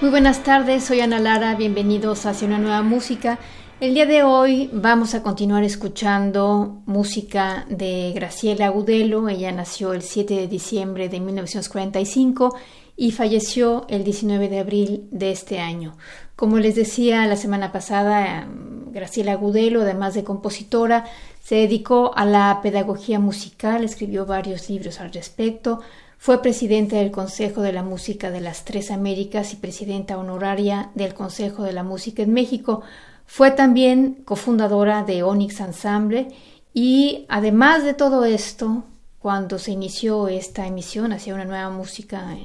Muy buenas tardes, soy Ana Lara, bienvenidos hacia una nueva música. El día de hoy vamos a continuar escuchando música de Graciela Agudelo. Ella nació el 7 de diciembre de 1945 y falleció el 19 de abril de este año. Como les decía la semana pasada, Graciela Agudelo, además de compositora, se dedicó a la pedagogía musical, escribió varios libros al respecto, fue presidenta del Consejo de la Música de las Tres Américas y presidenta honoraria del Consejo de la Música en México. Fue también cofundadora de Onyx Ensemble y además de todo esto, cuando se inició esta emisión hacia una nueva música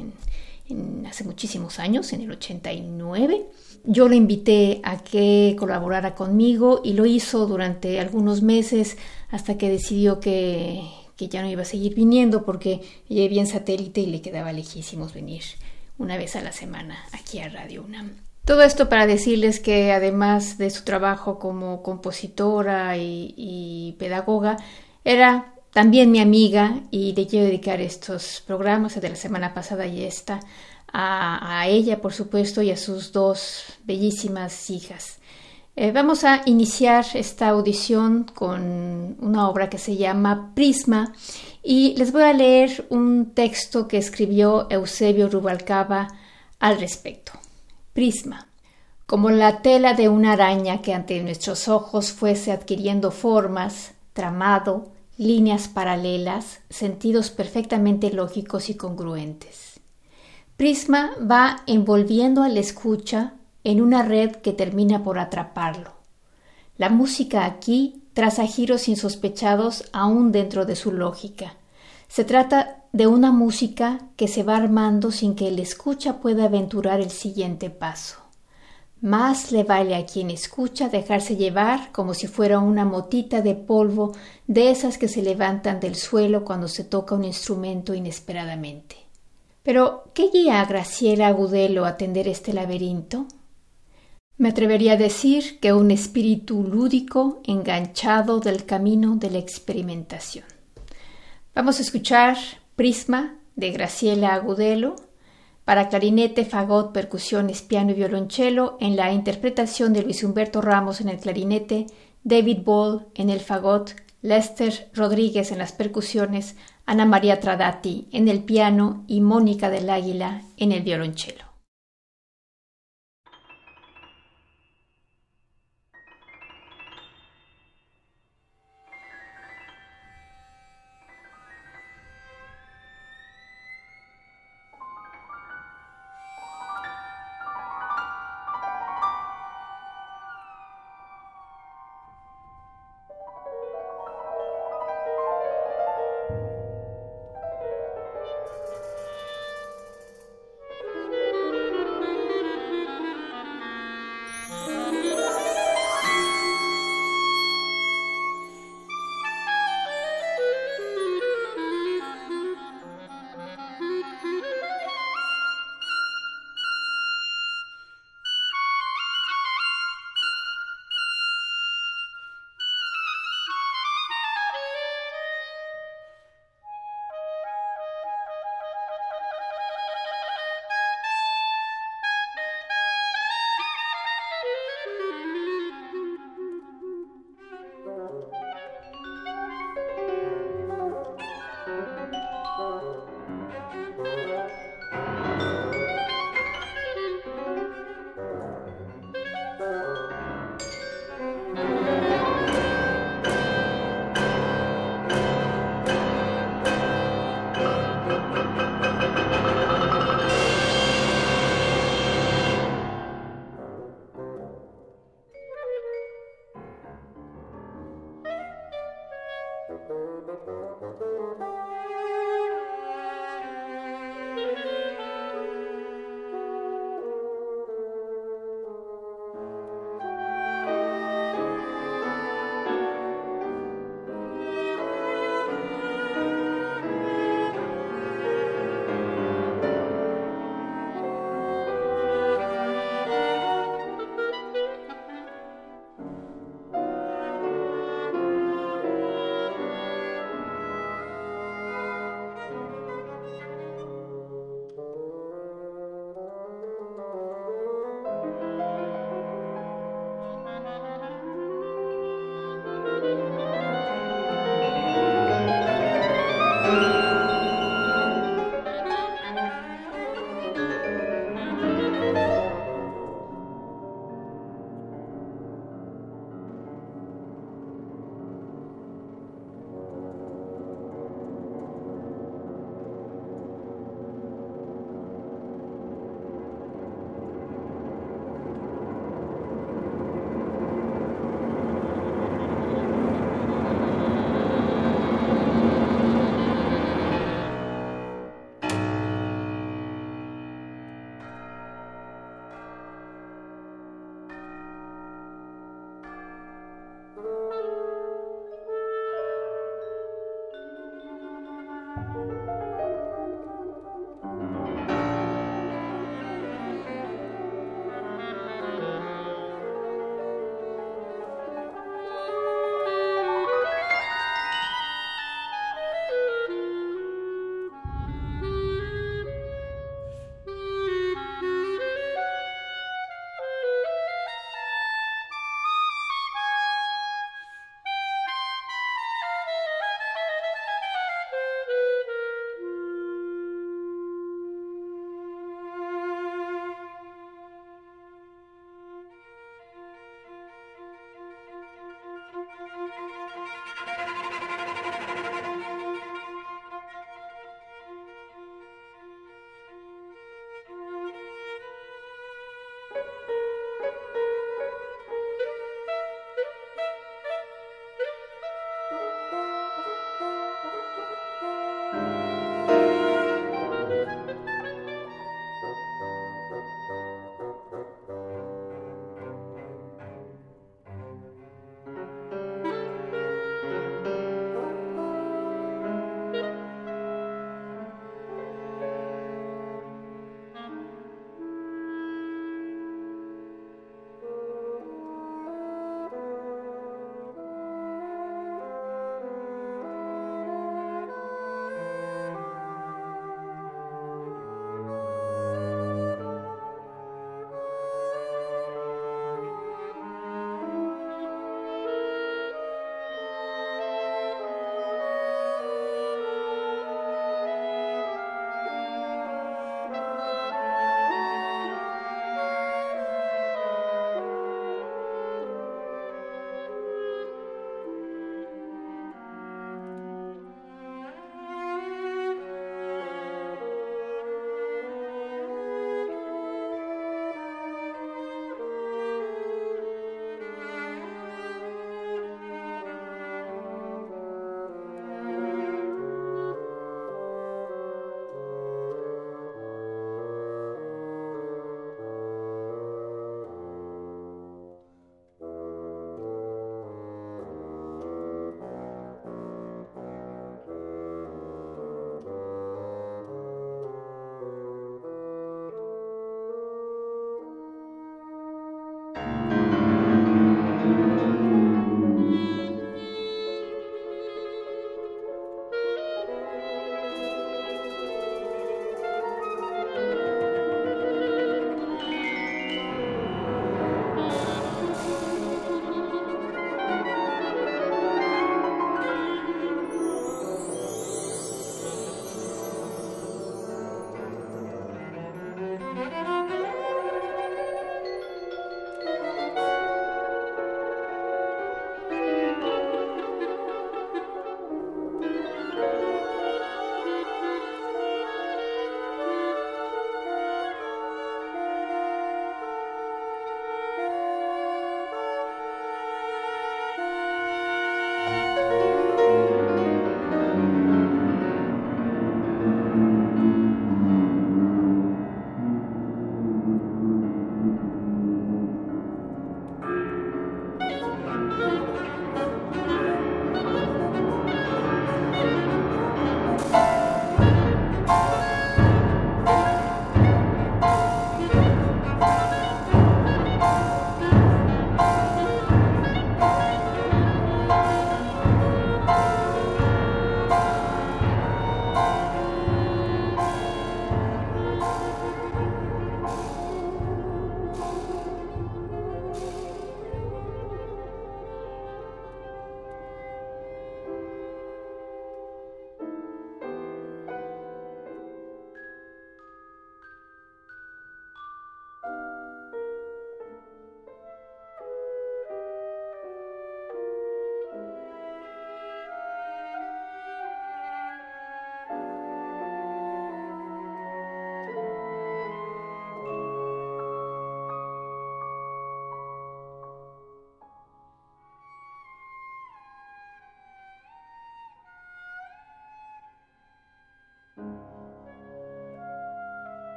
hace muchísimos años, en el 89, yo le invité a que colaborara conmigo y lo hizo durante algunos meses hasta que decidió que, que ya no iba a seguir viniendo porque ella vivía en satélite y le quedaba lejísimos venir una vez a la semana aquí a Radio UNAM. Todo esto para decirles que además de su trabajo como compositora y, pedagoga, era también mi amiga y le quiero dedicar estos programas de la semana pasada y esta a, a ella, por supuesto, y a sus dos bellísimas hijas. Eh, vamos a iniciar esta audición con una obra que se llama Prisma y les voy a leer un texto que escribió Eusebio Rubalcaba al respecto. Prisma. Como la tela de una araña que ante nuestros ojos fuese adquiriendo formas, tramado, líneas paralelas, sentidos perfectamente lógicos y congruentes. Prisma va envolviendo al escucha en una red que termina por atraparlo. La música aquí traza giros insospechados aún dentro de su lógica. Se trata de una música que se va armando sin que el escucha pueda aventurar el siguiente paso. Más le vale a quien escucha dejarse llevar como si fuera una motita de polvo de esas que se levantan del suelo cuando se toca un instrumento inesperadamente. Pero, ¿qué guía a Graciela Agudelo a tender este laberinto? Me atrevería a decir que un espíritu lúdico enganchado del camino de la experimentación. Vamos a escuchar Prisma de Graciela Agudelo para clarinete, fagot, percusiones, piano y violonchelo en la interpretación de Luis Humberto Ramos en el clarinete, David Ball en el fagot, Lester Rodríguez en las percusiones, Ana María Tradati en el piano y Mónica del Águila en el violonchelo.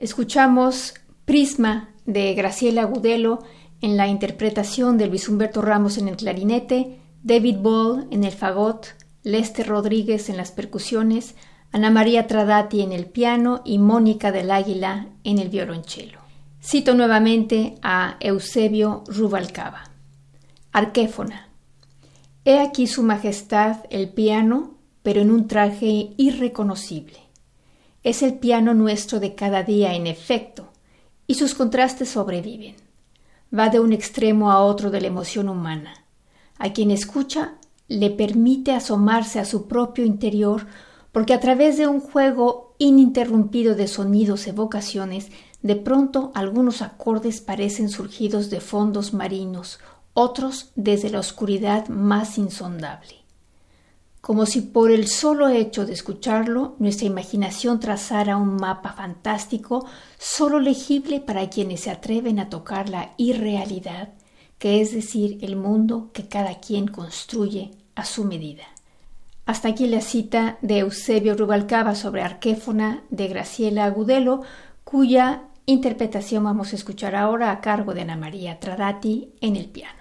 Escuchamos Prisma de Graciela Agudelo en la interpretación de Luis Humberto Ramos en el clarinete, David Ball en el fagot, Lester Rodríguez en las percusiones, Ana María Tradati en el piano y Mónica del Águila en el violonchelo. Cito nuevamente a Eusebio Rubalcaba. Arquéfona. He aquí su majestad el piano, pero en un traje irreconocible. Es el piano nuestro de cada día, en efecto, y sus contrastes sobreviven. Va de un extremo a otro de la emoción humana. A quien escucha le permite asomarse a su propio interior porque a través de un juego ininterrumpido de sonidos evocaciones, de pronto algunos acordes parecen surgidos de fondos marinos, otros desde la oscuridad más insondable. Como si por el solo hecho de escucharlo nuestra imaginación trazara un mapa fantástico solo legible para quienes se atreven a tocar la irrealidad, que es decir, el mundo que cada quien construye a su medida. Hasta aquí la cita de Eusebio Rubalcaba sobre Arquéfona de Graciela Agudelo, cuya interpretación vamos a escuchar ahora a cargo de Ana María Tradati en el piano.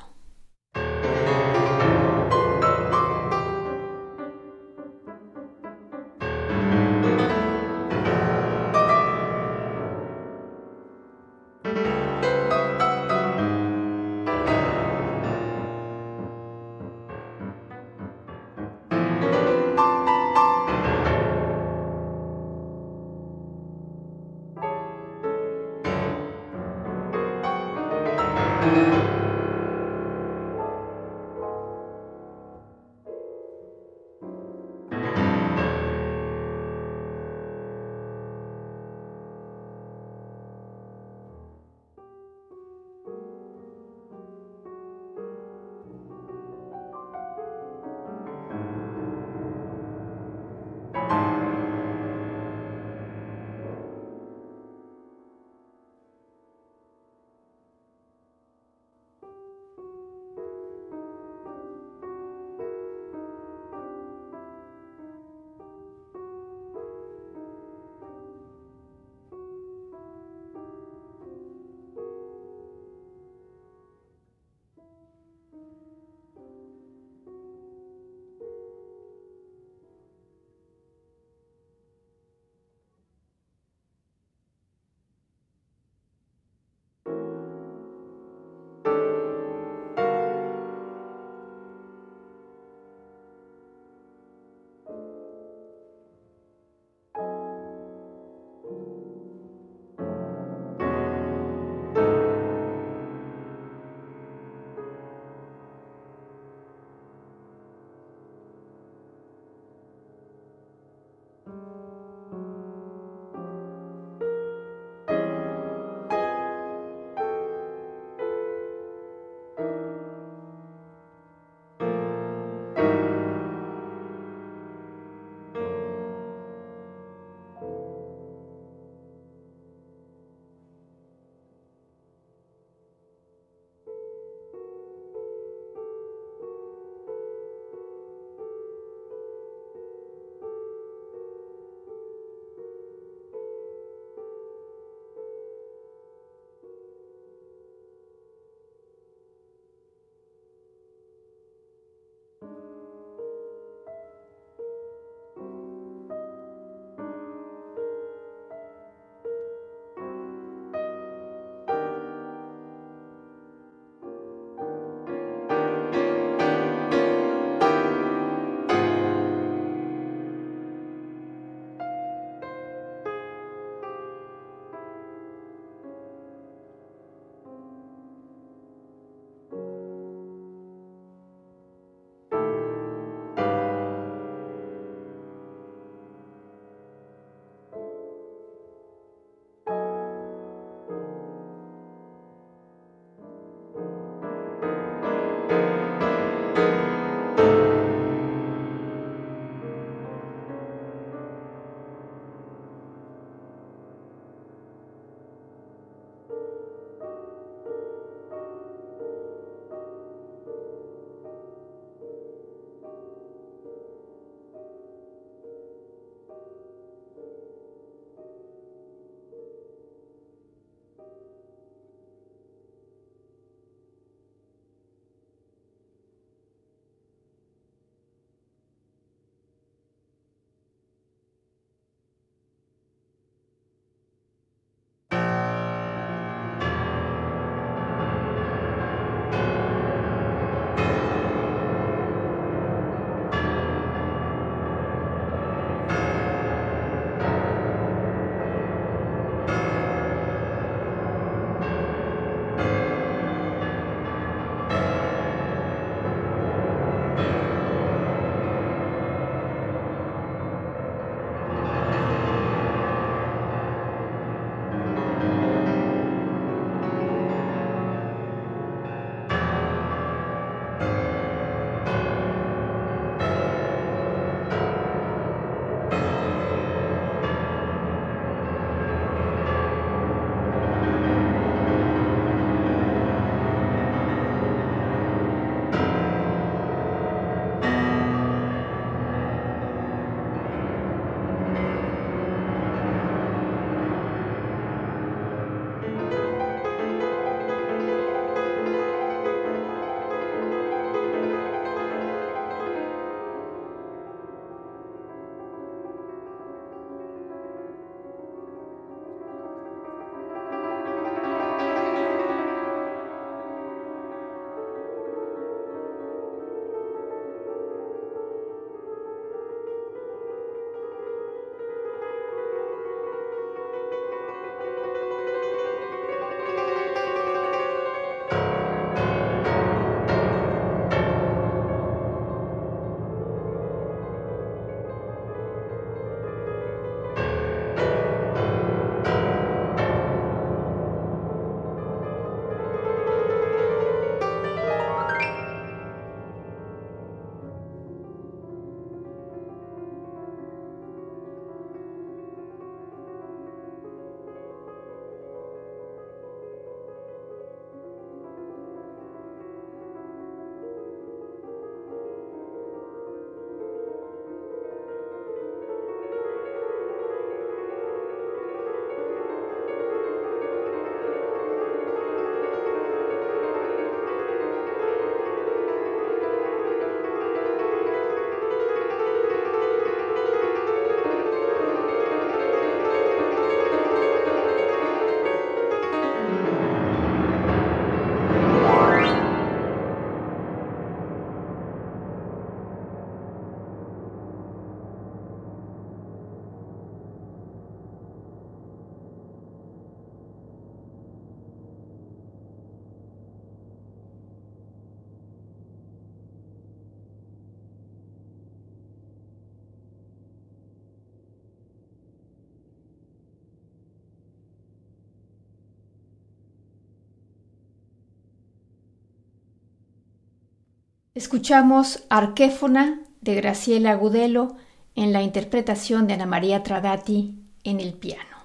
Escuchamos Arquéfona de Graciela Agudelo en la interpretación de Ana María Tradati en el piano.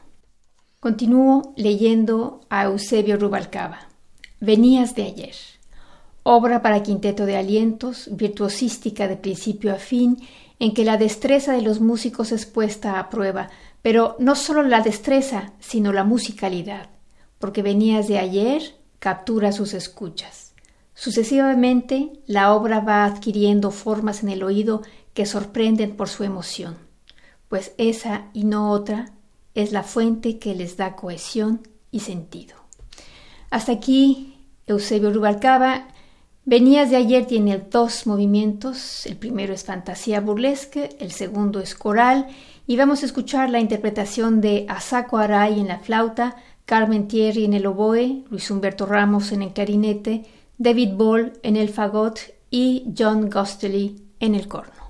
Continúo leyendo a Eusebio Rubalcaba. Venías de ayer. Obra para quinteto de alientos, virtuosística de principio a fin, en que la destreza de los músicos es puesta a prueba, pero no solo la destreza, sino la musicalidad, porque venías de ayer captura sus escuchas. Sucesivamente, la obra va adquiriendo formas en el oído que sorprenden por su emoción, pues esa y no otra es la fuente que les da cohesión y sentido. Hasta aquí, Eusebio Rubalcaba. Venías de ayer tiene dos movimientos, el primero es fantasía burlesque, el segundo es coral, y vamos a escuchar la interpretación de Asako Arai en la flauta, Carmen Thierry en el oboe, Luis Humberto Ramos en el clarinete, David Ball en el fagot y John Gostley en el corno.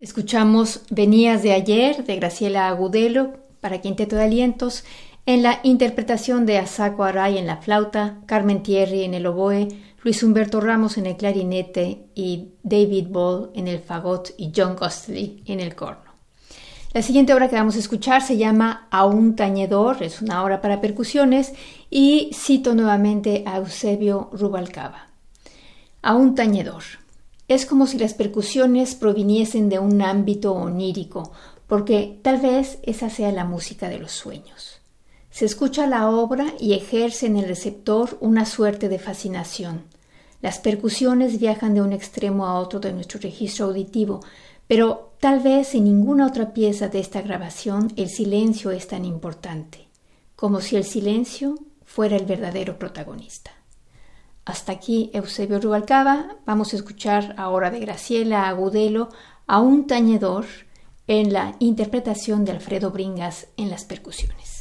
Escuchamos Venías de ayer de Graciela Agudelo para Quinteto de Alientos en la interpretación de Asako Aray en la flauta, Carmen Thierry en el oboe, Luis Humberto Ramos en el clarinete y David Ball en el fagot y John Costley en el corno. La siguiente obra que vamos a escuchar se llama A un tañedor, es una obra para percusiones y cito nuevamente a Eusebio Rubalcaba. A un tañedor. Es como si las percusiones proviniesen de un ámbito onírico, porque tal vez esa sea la música de los sueños. Se escucha la obra y ejerce en el receptor una suerte de fascinación. Las percusiones viajan de un extremo a otro de nuestro registro auditivo, pero tal vez en ninguna otra pieza de esta grabación el silencio es tan importante, como si el silencio fuera el verdadero protagonista. Hasta aquí Eusebio Rubalcaba. Vamos a escuchar ahora de Graciela Agudelo a un tañedor en la interpretación de Alfredo Bringas en las percusiones.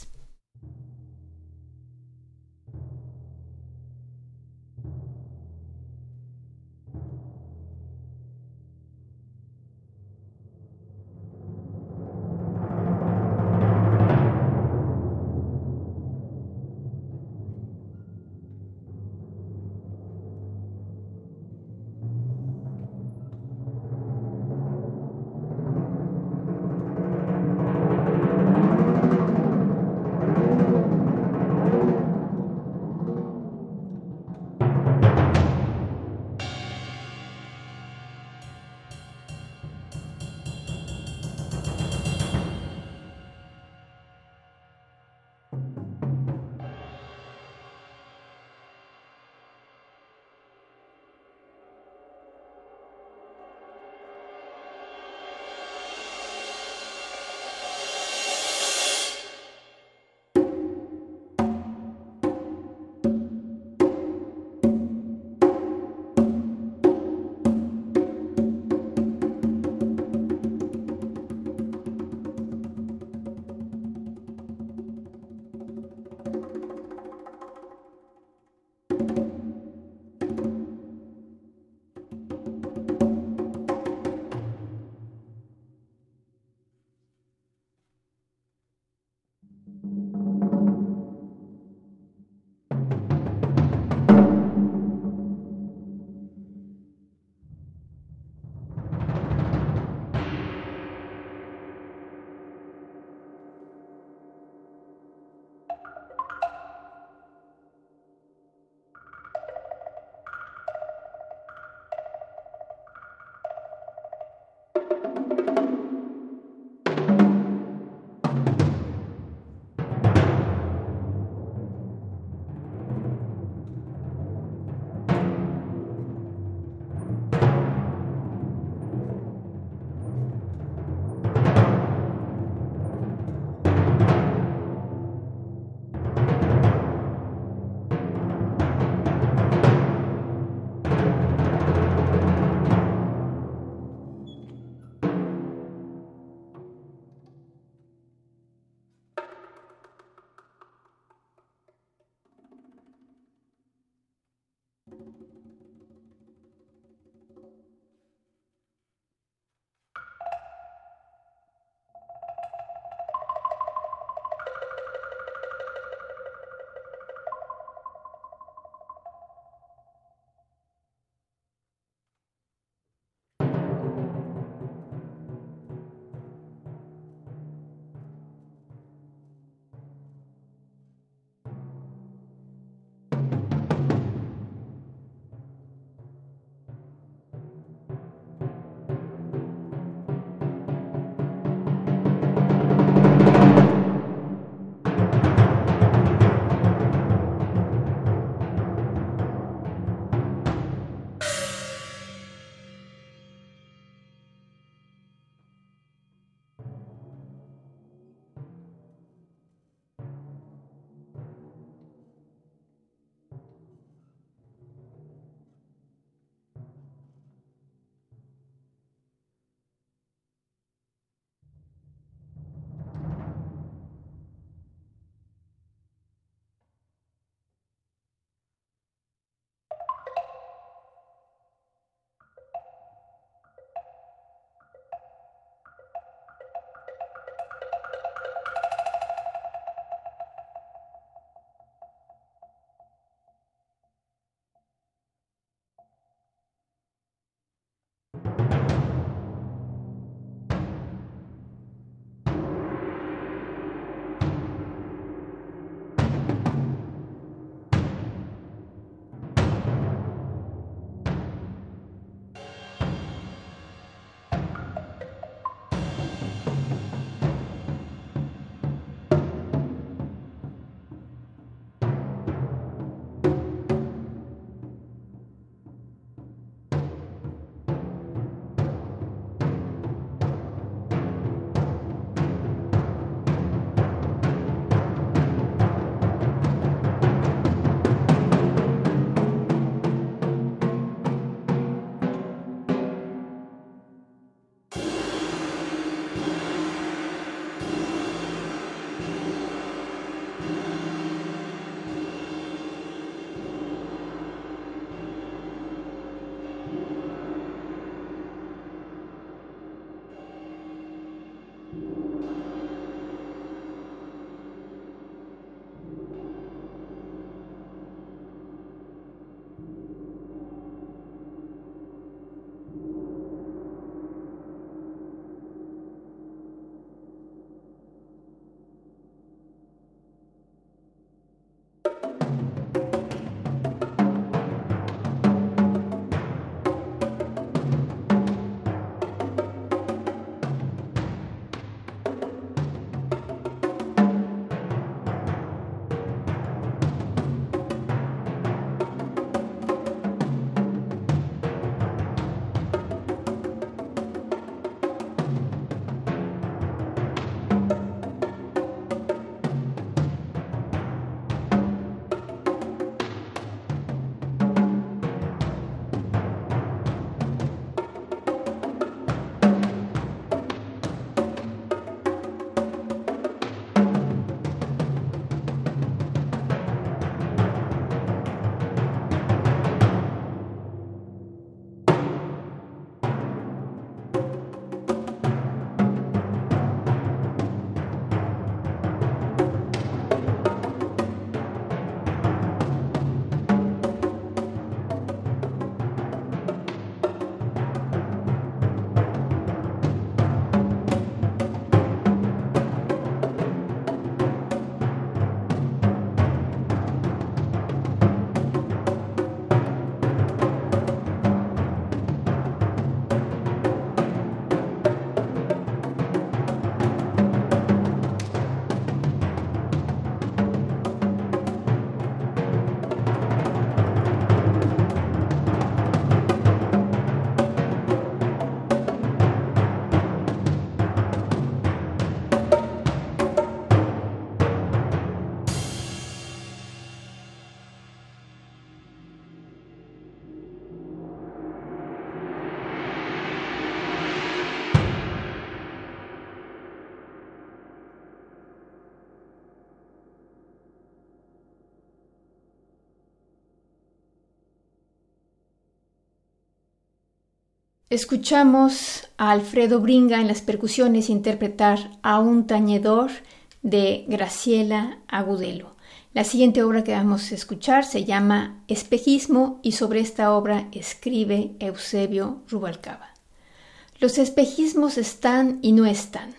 Escuchamos a Alfredo Bringa en las percusiones interpretar a un tañedor de Graciela Agudelo. La siguiente obra que vamos a escuchar se llama Espejismo y sobre esta obra escribe Eusebio Rubalcaba. Los espejismos están y no están.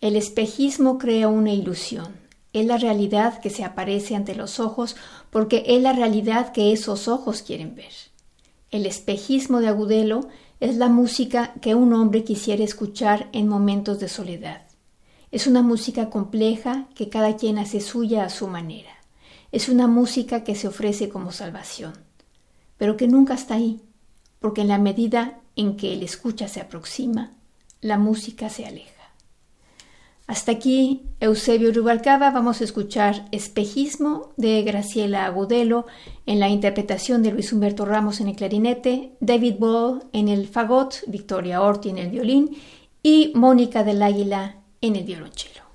El espejismo crea una ilusión. Es la realidad que se aparece ante los ojos porque es la realidad que esos ojos quieren ver. El espejismo de Agudelo es la música que un hombre quisiera escuchar en momentos de soledad. Es una música compleja que cada quien hace suya a su manera. Es una música que se ofrece como salvación, pero que nunca está ahí, porque en la medida en que el escucha se aproxima, la música se aleja. Hasta aquí, Eusebio Rubalcaba, vamos a escuchar Espejismo de Graciela Agudelo en la interpretación de Luis Humberto Ramos en el clarinete, David Ball en el fagot, Victoria Orti en el violín y Mónica del Águila en el violonchelo.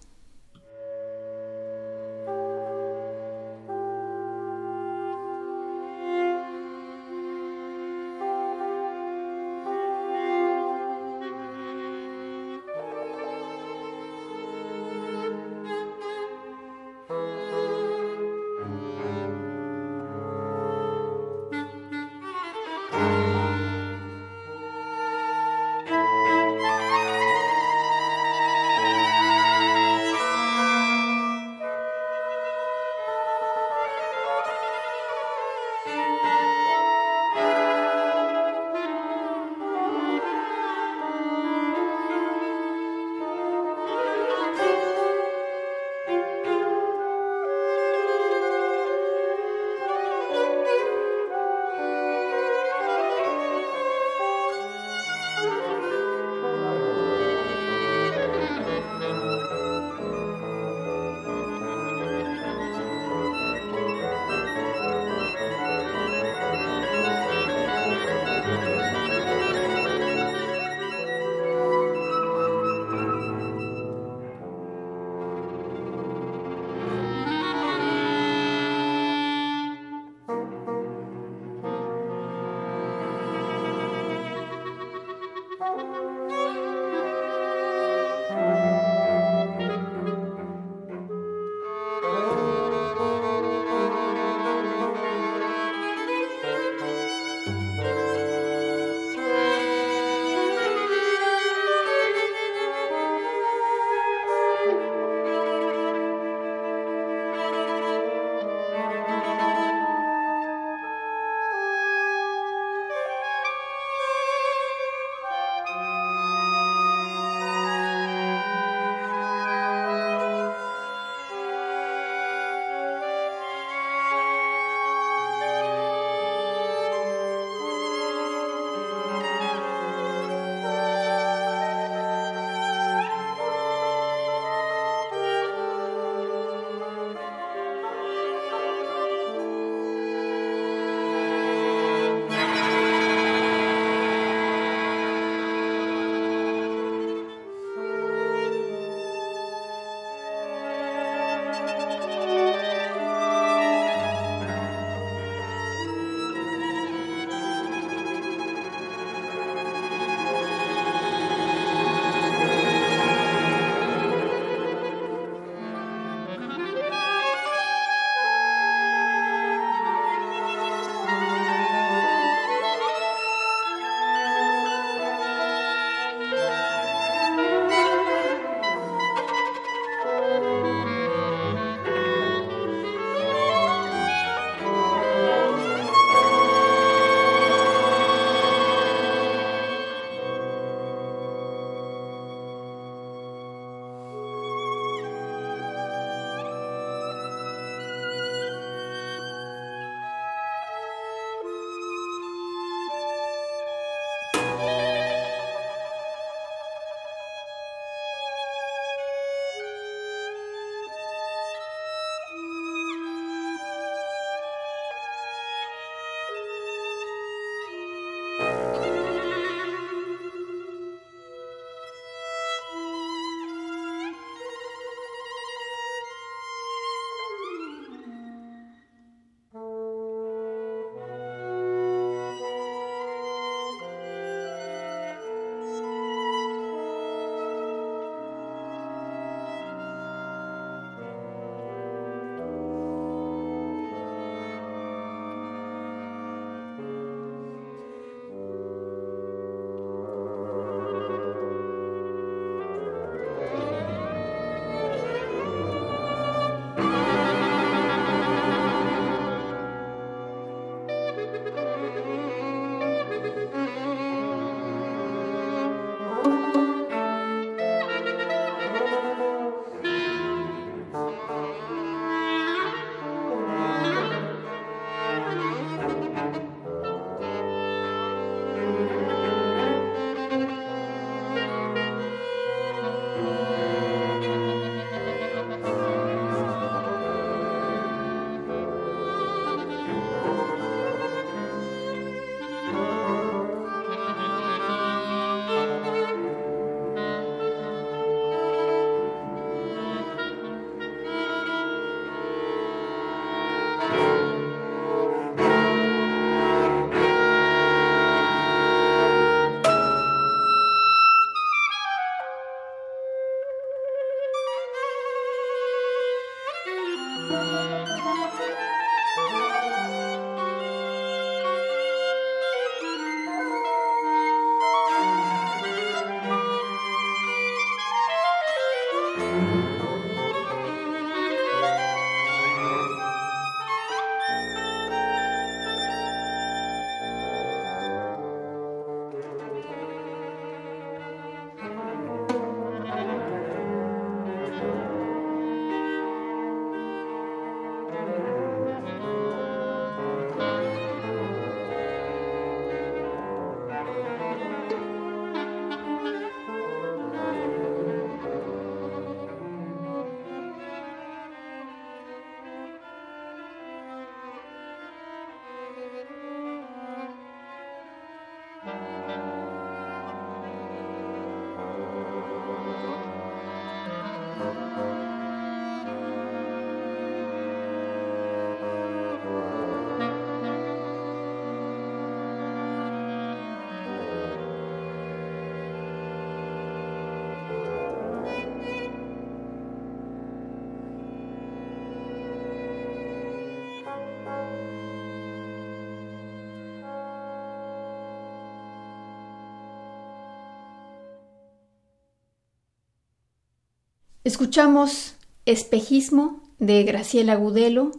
Escuchamos Espejismo de Graciela Agudelo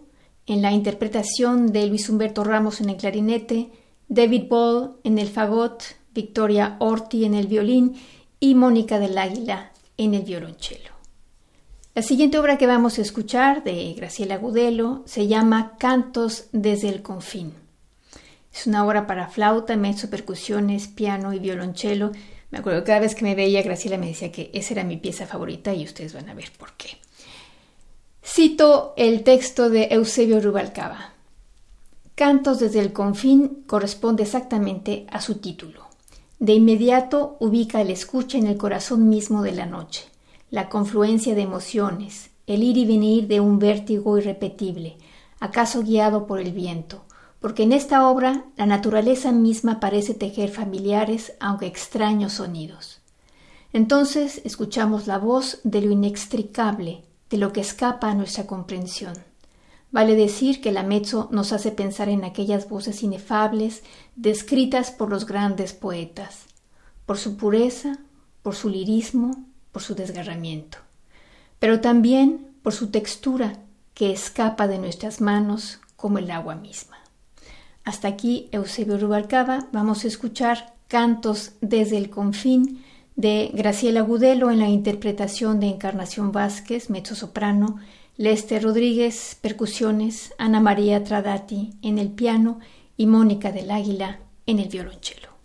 en la interpretación de Luis Humberto Ramos en el clarinete, David Ball en el fagot, Victoria Orti en el violín y Mónica del Águila en el violonchelo. La siguiente obra que vamos a escuchar de Graciela Agudelo se llama Cantos desde el Confín. Es una obra para flauta, mezzo, percusiones, piano y violonchelo me acuerdo cada vez que me veía Graciela me decía que esa era mi pieza favorita y ustedes van a ver por qué. Cito el texto de Eusebio Rubalcaba. Cantos desde el confín corresponde exactamente a su título. De inmediato ubica el escucha en el corazón mismo de la noche, la confluencia de emociones, el ir y venir de un vértigo irrepetible, acaso guiado por el viento, porque en esta obra la naturaleza misma parece tejer familiares aunque extraños sonidos. Entonces escuchamos la voz de lo inextricable, de lo que escapa a nuestra comprensión. Vale decir que la mezzo nos hace pensar en aquellas voces inefables descritas por los grandes poetas, por su pureza, por su lirismo, por su desgarramiento, pero también por su textura que escapa de nuestras manos como el agua misma. Hasta aquí Eusebio Rubalcaba. Vamos a escuchar Cantos desde el Confín de Graciela Gudelo en la interpretación de Encarnación Vázquez, mezzo-soprano, Lester Rodríguez, percusiones, Ana María Tradati en el piano y Mónica del Águila en el violonchelo.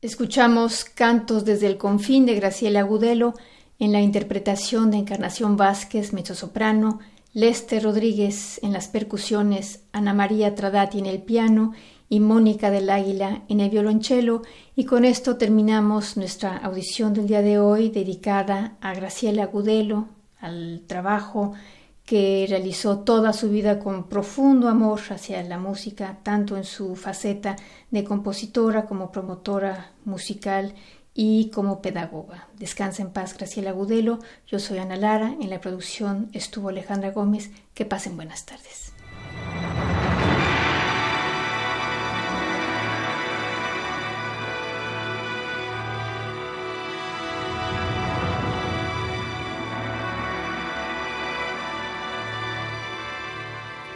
Escuchamos Cantos desde el Confín de Graciela Agudelo en la interpretación de Encarnación Vázquez, mezzosoprano, Lester Rodríguez en las percusiones, Ana María Tradati en el piano y Mónica del Águila en el violonchelo. Y con esto terminamos nuestra audición del día de hoy dedicada a Graciela Agudelo, al trabajo que realizó toda su vida con profundo amor hacia la música, tanto en su faceta de compositora como promotora musical y como pedagoga. Descansa en paz, Graciela Gudelo. Yo soy Ana Lara. En la producción estuvo Alejandra Gómez. Que pasen buenas tardes.